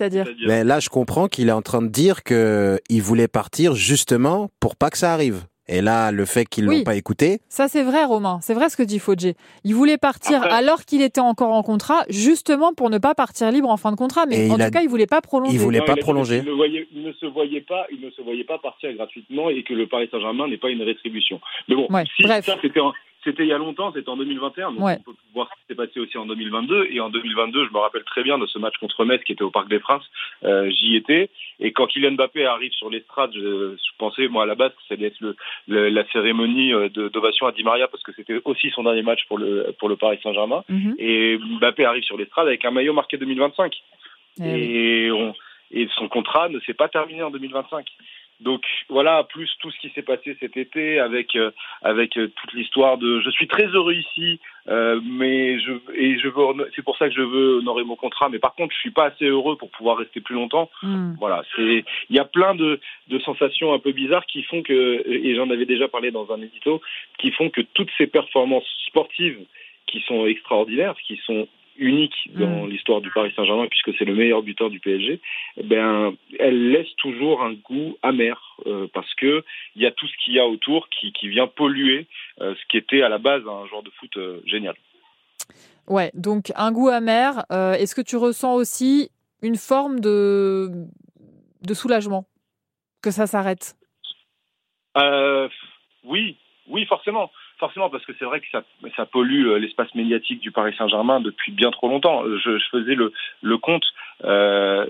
C'est-à-dire Mais là, je comprends qu'il est en train de dire que il voulait partir justement pour pas que ça arrive. Et là, le fait qu'ils Oui. l'ont pas écouté, Ça, c'est vrai, Romain. C'est vrai ce que dit Fodjé. Il voulait partir Après- alors qu'il était encore en contrat, justement pour ne pas partir libre en fin de contrat. Mais Et en tout a- cas, il voulait pas prolonger. il voulait Non, pas il prolonger. ne voyait- Il ne se voyait pas, il ne se voyait pas partir gratuitement et que le Paris Saint-Germain n'est pas une rétribution. Mais bon, Ouais, si bref. ça c'était c'était il y a longtemps, c'était en 2021. Donc Ouais. on peut voir ce qui s'est passé aussi en 2022. Et en 2022, je me rappelle très bien de ce match contre Metz qui était au Parc des Princes. Euh, J'y étais. Et quand Kylian Mbappé arrive sur l'estrade, je, je pensais, moi, à la base, que ça allait être le, le- la cérémonie euh, d'ovation à Di Maria parce que c'était aussi son dernier match pour le, pour le Paris Saint-Germain. Mhm. Et Mbappé arrive sur l'estrade avec un maillot marqué 2025. Eh. Et, on- et son contrat ne s'est pas terminé en 2025. Donc voilà, plus tout ce qui s'est passé cet été avec euh, avec euh, toute l'histoire de je suis très heureux ici, euh, mais je et je veux c'est pour ça que je veux honorer mon contrat, mais par contre je suis pas assez heureux pour pouvoir rester plus longtemps. Mm. Voilà, c'est il y a plein de, de sensations un peu bizarres qui font que et j'en avais déjà parlé dans un édito, qui font que toutes ces performances sportives qui sont extraordinaires, qui sont uniques dans l'histoire du Paris Saint-Germain puisque c'est le meilleur buteur du PSG, eh ben elles laissent toujours un goût amer euh, parce que il y a tout ce qu'il y a autour qui, qui vient polluer euh, ce qui était à la base un joueur de foot euh, génial. Ouais, donc un goût amer. Est-ce que tu ressens aussi une forme de, de soulagement que ça s'arrête? Oui, oui, forcément. Forcément, parce que c'est vrai que ça, ça pollue euh, l'espace médiatique du Paris Saint-Germain depuis bien trop longtemps. Euh, Je, je faisais le, le compte. Euh,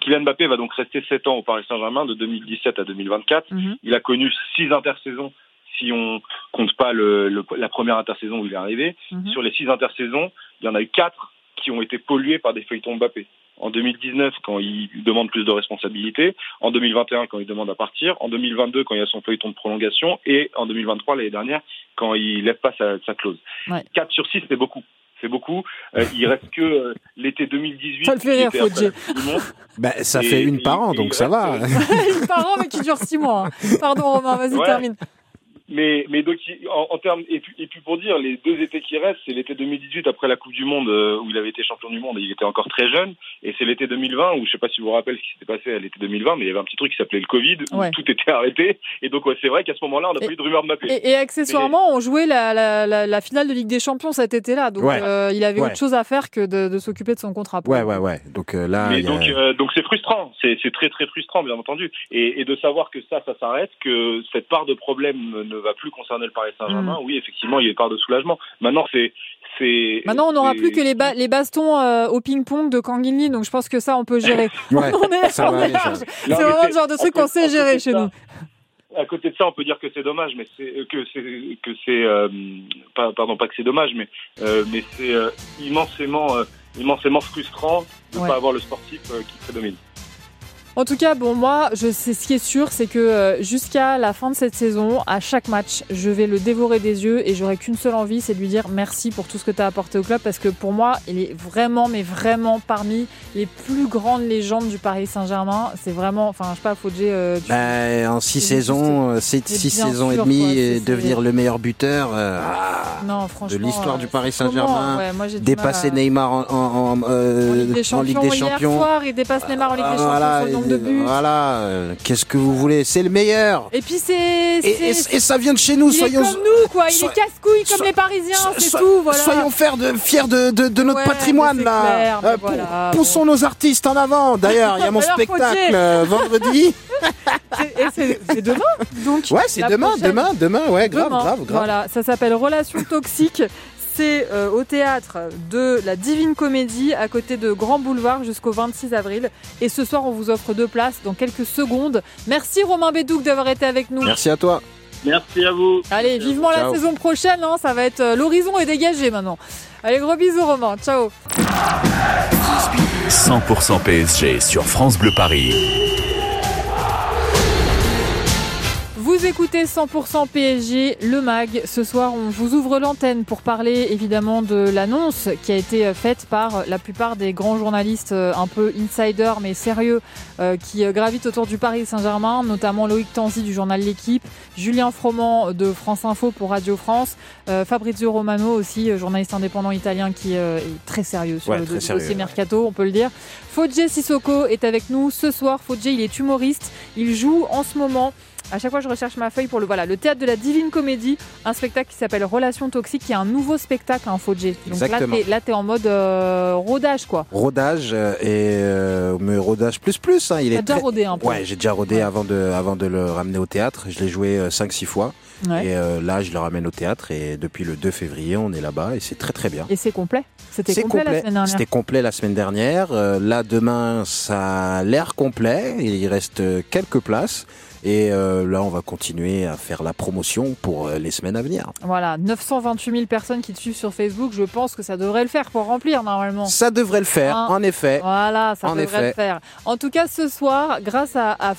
Kylian Mbappé va donc rester 7 ans au Paris Saint-Germain de 2017 à 2024. Mhm. Il a connu 6 intersaisons si on compte pas le, le- la première intersaison où il est arrivé. Mhm. Sur les 6 intersaisons, il y en a eu 4 qui ont été polluées par des feuilletons Mbappé. En 2019, quand il demande plus de responsabilités. En 2021, quand il demande à partir. En 2022, quand il y a son feuilleton de prolongation. Et en 2023, l'année dernière, quand il lève pas sa, sa clause. Ouais. 4 sur 6, c'est beaucoup. C'est beaucoup. Euh, il reste que euh, l'été 2018. Ça le fait rire, Monde. Ben, ça Et- fait une et- par an, donc ça reste, va. Une par an, mais qui dure six mois. hein. Pardon, Romain, vas-y, Ouais. termine. Mais, mais donc, en, en termes, et puis, et puis pour dire, les deux étés qui restent, c'est l'été 2018 après la Coupe du Monde euh, où il avait été champion du monde et il était encore très jeune, et c'est l'été 2020 où je sais pas si vous vous rappelez ce qui s'était passé à l'été 2020, mais il y avait un petit truc qui s'appelait le Covid où Ouais. tout était arrêté, et donc ouais, c'est vrai qu'à ce moment-là, on n'a pas eu de rumeur de Mbappé. Et, et accessoirement, on jouait la, la, la, la finale de Ligue des Champions cet été-là. Donc, Ouais. euh, il avait Ouais. autre chose à faire que de, de s'occuper de son contrat. Ouais, ouais, ouais. Donc euh, là, Mais il y a- donc, euh, donc c'est frustrant, c'est c'est très très frustrant bien entendu, et, et de savoir que ça, ça s'arrête, que cette part de problème ne va plus concerner le Paris Saint-Germain. Mm. Oui, effectivement, il y a une part de soulagement. Maintenant, c'est Maintenant, on n'aura plus que les, ba- les bastons euh, au ping-pong de Kanguinli, donc je pense que ça, on peut gérer. Ouais, on est, C'est vraiment le genre de truc qu'on sait gérer chez ça- nous. À côté de ça, on peut dire que c'est dommage, mais c'est que c'est que c'est euh, pas pardon pas que c'est dommage, mais euh, mais c'est euh, immensément euh, immensément frustrant de ne Ouais. pas avoir le sportif euh, qui prédomine. En tout cas, bon, moi, je sais ce qui est sûr, c'est que euh, jusqu'à la fin de cette saison, à chaque match, je vais le dévorer des yeux et j'aurai qu'une seule envie, c'est de lui dire merci pour tout ce que tu as apporté au club parce que pour moi, il est vraiment, mais vraiment parmi les plus grandes légendes du Paris Saint-Germain. C'est vraiment, enfin, je sais pas, Fodjé, euh, Ben, en six saisons, euh, six, saisons sûr, et demie, quoi, et devenir le meilleur buteur euh, non, de l'histoire du euh, Paris comment Saint-Germain, Ouais, du dépasser Neymar en, en, en, en Ligue des Champions. Hier soir, il dépasse Neymar en Ligue des Ah, Champions voilà, de voilà, euh, qu'est-ce que vous voulez C'est le meilleur. Et puis c'est. Et, et- c'est- et ça vient de chez nous, il soyons. est comme nous, quoi. Il est casse-couille comme les Parisiens, so- c'est tout, voilà. Soyons fiers de, fiers de, de, de notre Ouais, patrimoine, là. clair, Euh, voilà, poussons nos artistes en avant. D'ailleurs, il y a mon spectacle euh, vendredi. C'est- et c'est c'est demain, donc. Ouais, c'est demain, prochaine. demain, demain, ouais, grave, Demain. grave, grave. Voilà, ça s'appelle Relations toxiques. C'est euh, au théâtre de la Divine Comédie à côté de Grand Boulevard jusqu'au 26 avril. Et ce soir, on vous offre deux places dans quelques secondes. Merci Romain Bédouc d'avoir été avec nous. Merci à toi. Merci à vous. Allez, vivement la saison prochaine, hein, ça va être euh, l'horizon est dégagé maintenant. Allez, gros bisous Romain, ciao. 100% PSG sur France Bleu Paris. Vous écoutez 100% PSG, le MAG. Ce soir, on vous ouvre l'antenne pour parler évidemment de l'annonce qui a été euh, faite par la plupart des grands journalistes euh, un peu insider mais sérieux euh, qui gravitent autour du Paris Saint-Germain, notamment Loïc Tanzi du journal L'équipe, Julien Froment de France Info pour Radio France, Fabrizio Romano aussi, journaliste indépendant italien qui est très sérieux sur Ouais, le sérieux, dossier ouais. Mercato, on peut le dire. Fodje Sissoko est avec nous ce soir. Fodje, il est humoriste. Il joue en ce moment. À chaque fois, je recherche ma feuille pour le voilà le théâtre de la Divine Comédie, un spectacle qui s'appelle Relations toxiques, qui est un nouveau spectacle, un Fodje. Donc Exactement. là, t'es en mode euh, rodage, quoi. Rodage euh, et euh, mais rodage plus plus. Hein, il est déjà rodé un peu. Ouais, j'ai déjà rodé Ouais. avant de avant de le ramener au théâtre. Je l'ai joué 5-6 fois. Ouais. Et euh, là, je le ramène au théâtre et depuis le 2 février, on est là-bas et c'est très très bien. Et c'est complet. C'était C'est complet, la semaine dernière. C'était complet la semaine dernière. Euh, là, demain, ça a l'air complet. Il reste euh, quelques places. Et euh, là, on va continuer à faire la promotion pour euh, les semaines à venir. Voilà, 928 000 personnes qui te suivent sur Facebook. Je pense que ça devrait le faire pour remplir normalement. Ça devrait le faire, Hein. en effet. Voilà, ça En devrait effet. le faire. En tout cas, ce soir, grâce à, à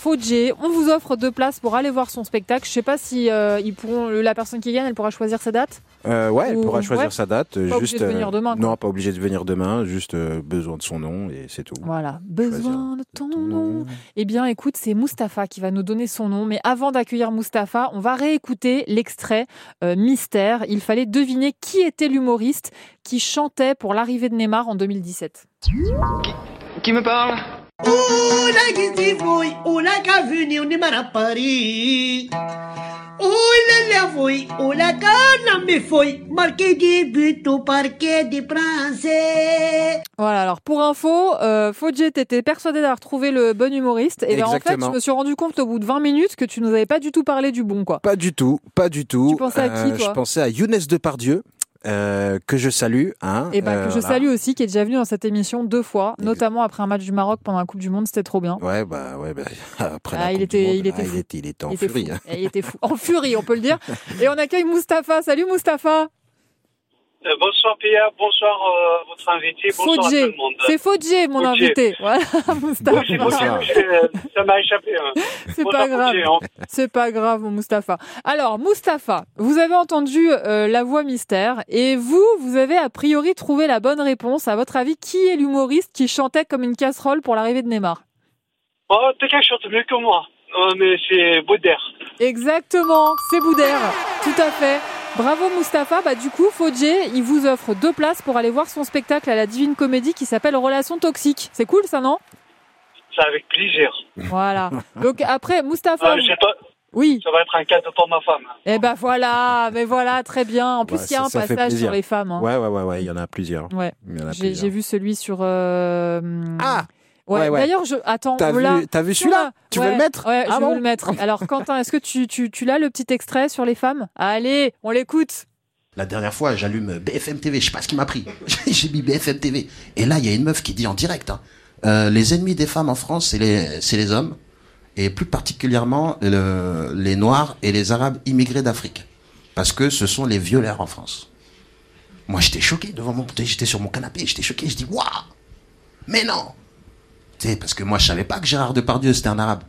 on vous offre deux places pour aller voir son spectacle. Je sais pas si euh, ils pourront, la personne qui gagne, elle pourra choisir sa date. Euh, ouais, elle Ou- pourra choisir ouais. sa date. euh, Pas obligé juste, de venir euh, demain, quoi. Non, pas obligé de venir demain. Juste euh, besoin de son nom et c'est tout. Voilà, besoin de ton nom. Eh bien, écoute, c'est Mustapha qui va nous donner son nom. Mais avant d'accueillir Mustapha, on va réécouter l'extrait euh, Mystère. Il fallait deviner qui était l'humoriste qui chantait pour l'arrivée de Neymar en 2017. Qui me parle? Olha que se foi, olha que avenue de Marapari. Olha, lá foi, olha que não me foi. Marquei de but au parquet de français. Voilà, alors pour info, euh, était persuadé d'avoir trouvé le bon humoriste. Et ben en fait, je me suis rendu compte au bout de 20 minutes que tu nous avais pas du tout parlé du bon, quoi. Pas du tout, pas du tout. Tu pensais à qui, Euh, toi? Je pensais à Younes Depardieu, euh, que je salue. Hein, Et ben euh, que je voilà. salue aussi, qui est déjà venu dans cette émission deux fois, notamment après un match du Maroc pendant la Coupe du Monde, c'était trop bien. Ouais, bah, ouais, bah, après Ah, la il Coupe était- du Monde, il était ah, il était, il était en Il était furie. fou. hein. Et Il était fou. En furie, on peut le dire. Et on accueille Mustapha. Salut Mustapha. Euh, bonsoir Pia, bonsoir euh, votre invité, bonsoir à tout le monde. C'est Faudier, mon Faudier. invité. Voilà. Oui, c'est possible, je- ça m'a échappé. hein. C'est Bonsoir, pas grave. Hein. C'est pas grave, mon Mustapha. Alors, Mustapha, vous avez entendu euh, la voix mystère et vous, vous avez a priori trouvé la bonne réponse. À votre avis, qui est l'humoriste qui chantait comme une casserole pour l'arrivée de Neymar? Oh, quelqu'un chante mieux que moi, Euh, mais c'est Baudère. Exactement, c'est Boudère. Tout à fait. Bravo Mustapha. Bah du coup, Faudier, il vous offre deux places pour aller voir son spectacle à la Divine Comédie qui s'appelle Relations toxiques. C'est cool ça, non? C'est avec plaisir. Voilà. Donc après, Mustapha. Euh, je sais pas, Oui. ça va être un cadeau pour ma femme. Eh ben voilà, mais voilà, très bien. En plus, Ouais, il y a ça- un ça passage sur les femmes. hein. Ouais, ouais, ouais, ouais, il y en a plusieurs. Ouais. Il y en a J'ai plusieurs. j'ai vu celui sur. euh, Ah Ouais, Ouais, ouais. D'ailleurs, je attends. T'as on vu- t'as vu celui-là Tu veux le mettre Ouais, Ah je bon veux le mettre. Alors, Quentin, est-ce que tu, tu, tu l'as le petit extrait sur les femmes? Allez, on l'écoute. La dernière fois, j'allume BFM TV, je sais pas ce qui m'a pris. J'ai mis BFM TV. Et là, il y a une meuf qui dit en direct, hein, euh, les ennemis des femmes en France, c'est les, c'est les hommes, et plus particulièrement le- les Noirs et les Arabes immigrés d'Afrique. Parce que ce sont les violeurs en France. Moi, j'étais choqué devant mon, j'étais sur mon canapé, j'étais choqué, je dis, waouh! Mais non! Parce que moi, je savais pas que Gérard Depardieu, c'était un Arabe.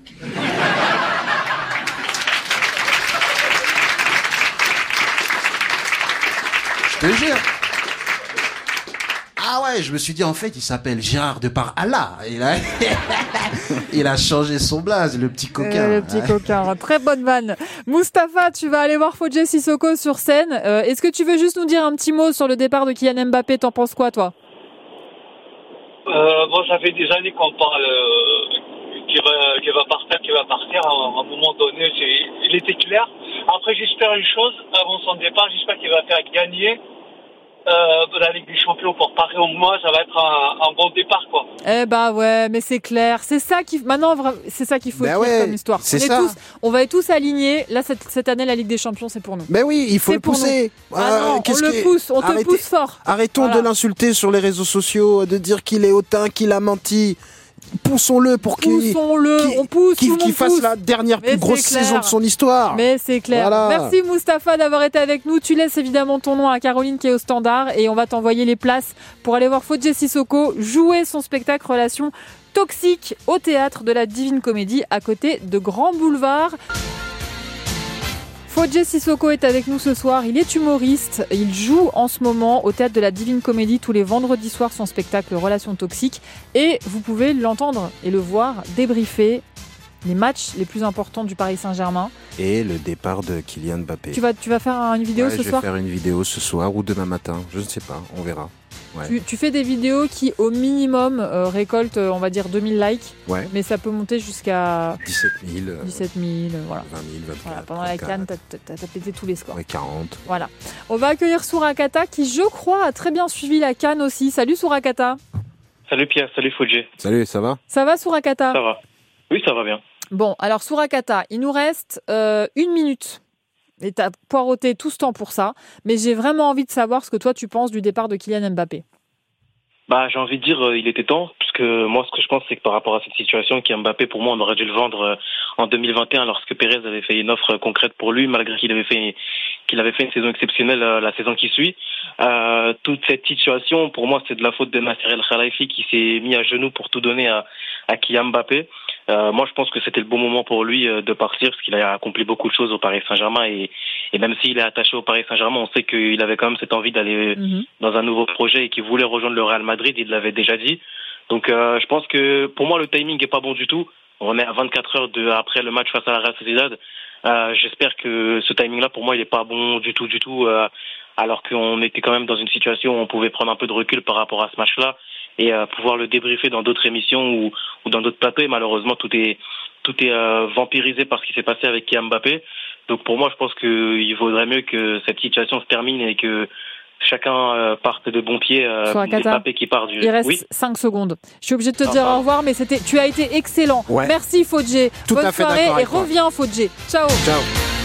Je te jure. Ah ouais, je me suis dit en fait, il s'appelle Gérard de par Allah. Il a, il a changé son blaze, le petit coquin. Euh, le petit coquin. Très bonne vanne. Mustapha, tu vas aller voir Fodje Sissoko sur scène. Euh, Est-ce que tu veux juste nous dire un petit mot sur le départ de Kylian Mbappé? T'en penses quoi, toi? Euh, bon, ça fait des années qu'on parle euh, qu'il va, qu'il va partir, qu'il va partir. À un, moment donné, il était clair. Après, j'espère une chose, avant son départ, j'espère qu'il va faire gagner euh, la Ligue des Champions pour Paris. Au moins, ça va être un, un bon départ, quoi. Eh bah ouais, mais c'est clair. C'est ça qui maintenant c'est ça qu'il faut Bah écrire ouais, comme histoire. c'est on est ça. tous, on va être tous alignés. Là cette, cette année, la Ligue des Champions, c'est pour nous. Mais oui, il faut C'est le pousser. Ah non, on le pousse, on te Arrêtez- pousse fort. Arrêtons Voilà. de l'insulter sur les réseaux sociaux, de dire qu'il est hautain, qu'il a menti. Poussons-le pour qu'il Poussons-le, pousse, fasse pousse. la dernière Mais plus grosse clair. saison de son histoire. Mais c'est clair. Voilà. Merci Mustapha d'avoir été avec nous. Tu laisses évidemment ton nom à Caroline qui est au standard et on va t'envoyer les places pour aller voir Fodje Sissoko jouer son spectacle Relation toxique au théâtre de la Divine Comédie à côté de Grand Boulevard. Fodje Sissoko est avec nous ce soir. Il est humoriste. Il joue en ce moment au théâtre de la Divine Comédie tous les vendredis soirs son spectacle Relations toxiques. Et vous pouvez l'entendre et le voir débriefer les matchs les plus importants du Paris Saint-Germain. Et le départ de Kylian Mbappé. Tu vas, tu vas faire une vidéo Ouais, ce je vais soir faire une vidéo ce soir ou demain matin. Je ne sais pas, on verra. Ouais. tu, tu fais des vidéos qui, au minimum, euh, récoltent, on va dire, 2000 likes. Ouais. Mais ça peut monter jusqu'à 17 000, euh, 17 000. euh, voilà. 20 000, 24 Voilà, pendant la 34, canne, t'as- pété tous les scores. ouais, 40. Voilà. On va accueillir Sourakata qui, je crois, a très bien suivi la canne aussi. Salut Sourakata. Salut Pierre, salut Fodje. Salut, ça va? Ça va Sourakata Ça va Oui, ça va bien. Bon, alors Sourakata, il nous reste euh, une minute. Et t'as poireauté tout ce temps pour ça. Mais j'ai vraiment envie de savoir ce que toi tu penses du départ de Kylian Mbappé. Bah, j'ai envie de dire, euh, il était temps, parce que moi, ce que je pense, c'est que par rapport à cette situation, qui Mbappé, pour moi, on aurait dû le vendre euh, en 2021, lorsque Pérez avait fait une offre concrète pour lui, malgré qu'il avait fait qu'il avait fait une saison exceptionnelle euh, la saison qui suit. Euh, toute cette situation, pour moi, c'est de la faute de Nasser El Khalifi qui s'est mis à genoux pour tout donner à, à Kylian Mbappé. Euh, moi, je pense que c'était le bon moment pour lui euh, de partir parce qu'il a accompli beaucoup de choses au Paris Saint-Germain et, et même s'il est attaché au Paris Saint-Germain, on sait qu'il avait quand même cette envie d'aller Mhm. dans un nouveau projet et qu'il voulait rejoindre le Real Madrid. Il l'avait déjà dit. Donc, euh, je pense que pour moi, le timing est pas bon du tout. On est à 24 heures de, après le match face à la Real Sociedad. Euh, J'espère que ce timing-là, pour moi, il est pas bon du tout, du tout. euh, alors qu'on était quand même dans une situation où on pouvait prendre un peu de recul par rapport à ce match-là et euh, pouvoir le débriefer dans d'autres émissions ou, ou dans d'autres plateaux. Et malheureusement, tout est tout est euh, vampirisé par ce qui s'est passé avec Kylian Mbappé. Donc pour moi, je pense qu'il vaudrait mieux que cette situation se termine et que chacun euh, parte de bons pieds. Euh. Mbappé qui part du. Il reste Oui. 5 secondes. Je suis obligée de te dire au revoir, mais c'était, tu as été excellent. Ouais. Merci Fodjé. Bonne à fait soirée et reviens Fodjé. Ciao. Ciao.